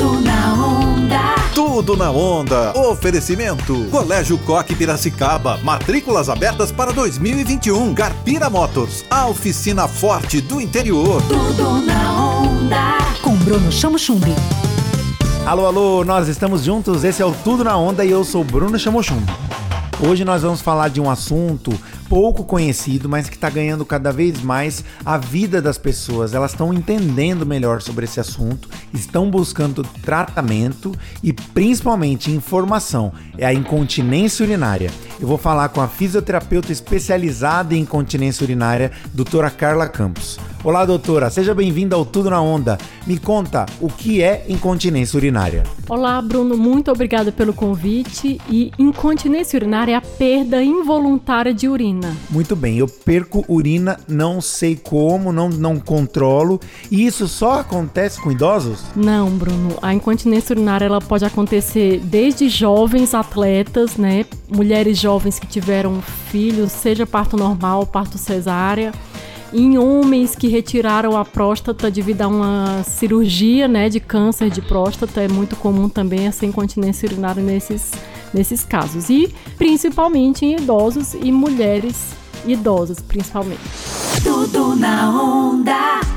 Tudo na onda. Tudo na onda. Oferecimento. Colégio Coque Piracicaba. Matrículas abertas para 2021. Garpira Motors. A oficina forte do interior. Tudo na onda. Com Bruno Chamo Chumbi. Alô, alô, nós estamos juntos. Esse é o Tudo na Onda e eu sou Bruno Chamochum. Hoje nós vamos falar de um assunto pouco conhecido, mas que está ganhando cada vez mais a vida das pessoas. Elas estão entendendo melhor sobre esse assunto, estão buscando tratamento e principalmente informação. É a incontinência urinária. Eu vou falar com a fisioterapeuta especializada em incontinência urinária, doutora Carla Campos. Olá, doutora, seja bem-vinda ao Tudo na Onda. Me conta o que é incontinência urinária. Olá, Bruno, muito obrigada pelo convite. E incontinência urinária é a perda involuntária de urina. Muito bem, eu perco urina, não sei como, não, não controlo. E isso só acontece com idosos? Não, Bruno, a incontinência urinária ela pode acontecer desde jovens atletas, né? Mulheres jovens que tiveram filhos, seja parto normal, parto cesárea em homens que retiraram a próstata devido a uma cirurgia né, de câncer de próstata, é muito comum também essa incontinência urinária nesses, nesses casos. E principalmente em idosos e mulheres idosas, principalmente. Tudo na.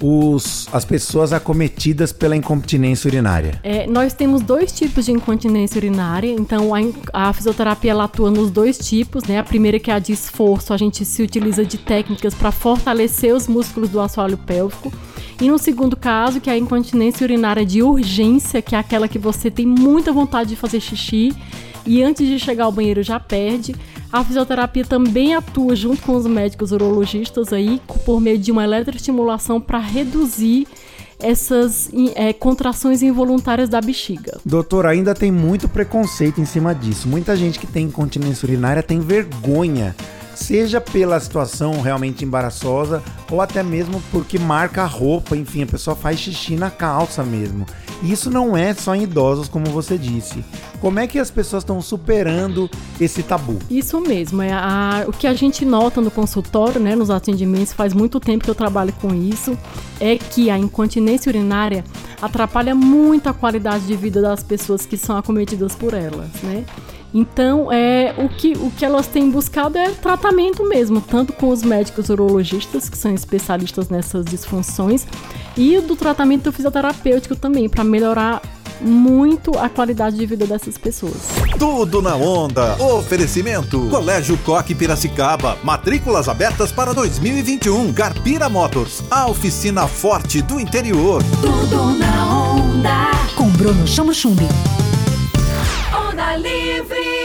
os, as pessoas acometidas pela incontinência urinária? É, nós temos dois tipos de incontinência urinária, então a, a fisioterapia ela atua nos dois tipos, né? A primeira que é a de esforço, a gente se utiliza de técnicas para fortalecer os músculos do assoalho pélvico. E no segundo caso, que é a incontinência urinária de urgência, que é aquela que você tem muita vontade de fazer xixi e antes de chegar ao banheiro já perde. A fisioterapia também atua junto com os médicos urologistas aí por meio de uma eletroestimulação para reduzir essas eh, contrações involuntárias da bexiga. Doutor, ainda tem muito preconceito em cima disso. Muita gente que tem incontinência urinária tem vergonha, seja pela situação realmente embaraçosa ou até mesmo porque marca a roupa, enfim, a pessoa faz xixi na calça mesmo. E Isso não é só em idosos, como você disse. Como é que as pessoas estão superando esse tabu? Isso mesmo, é a- o que a gente nota no consultório, né, nos atendimentos, faz muito tempo que eu trabalho com isso, é que a incontinência urinária atrapalha muito a qualidade de vida das pessoas que são acometidas por elas, né? Então, é, o, que, o que elas têm buscado é tratamento mesmo, tanto com os médicos urologistas, que são especialistas nessas disfunções, e do tratamento fisioterapêutico também, para melhorar muito a qualidade de vida dessas pessoas. Tudo na onda. Oferecimento. Colégio Coque Piracicaba. Matrículas abertas para 2021. Garpira Motors. A oficina forte do interior. Tudo na onda. Com Bruno Chamo Chumbi. Onda livre.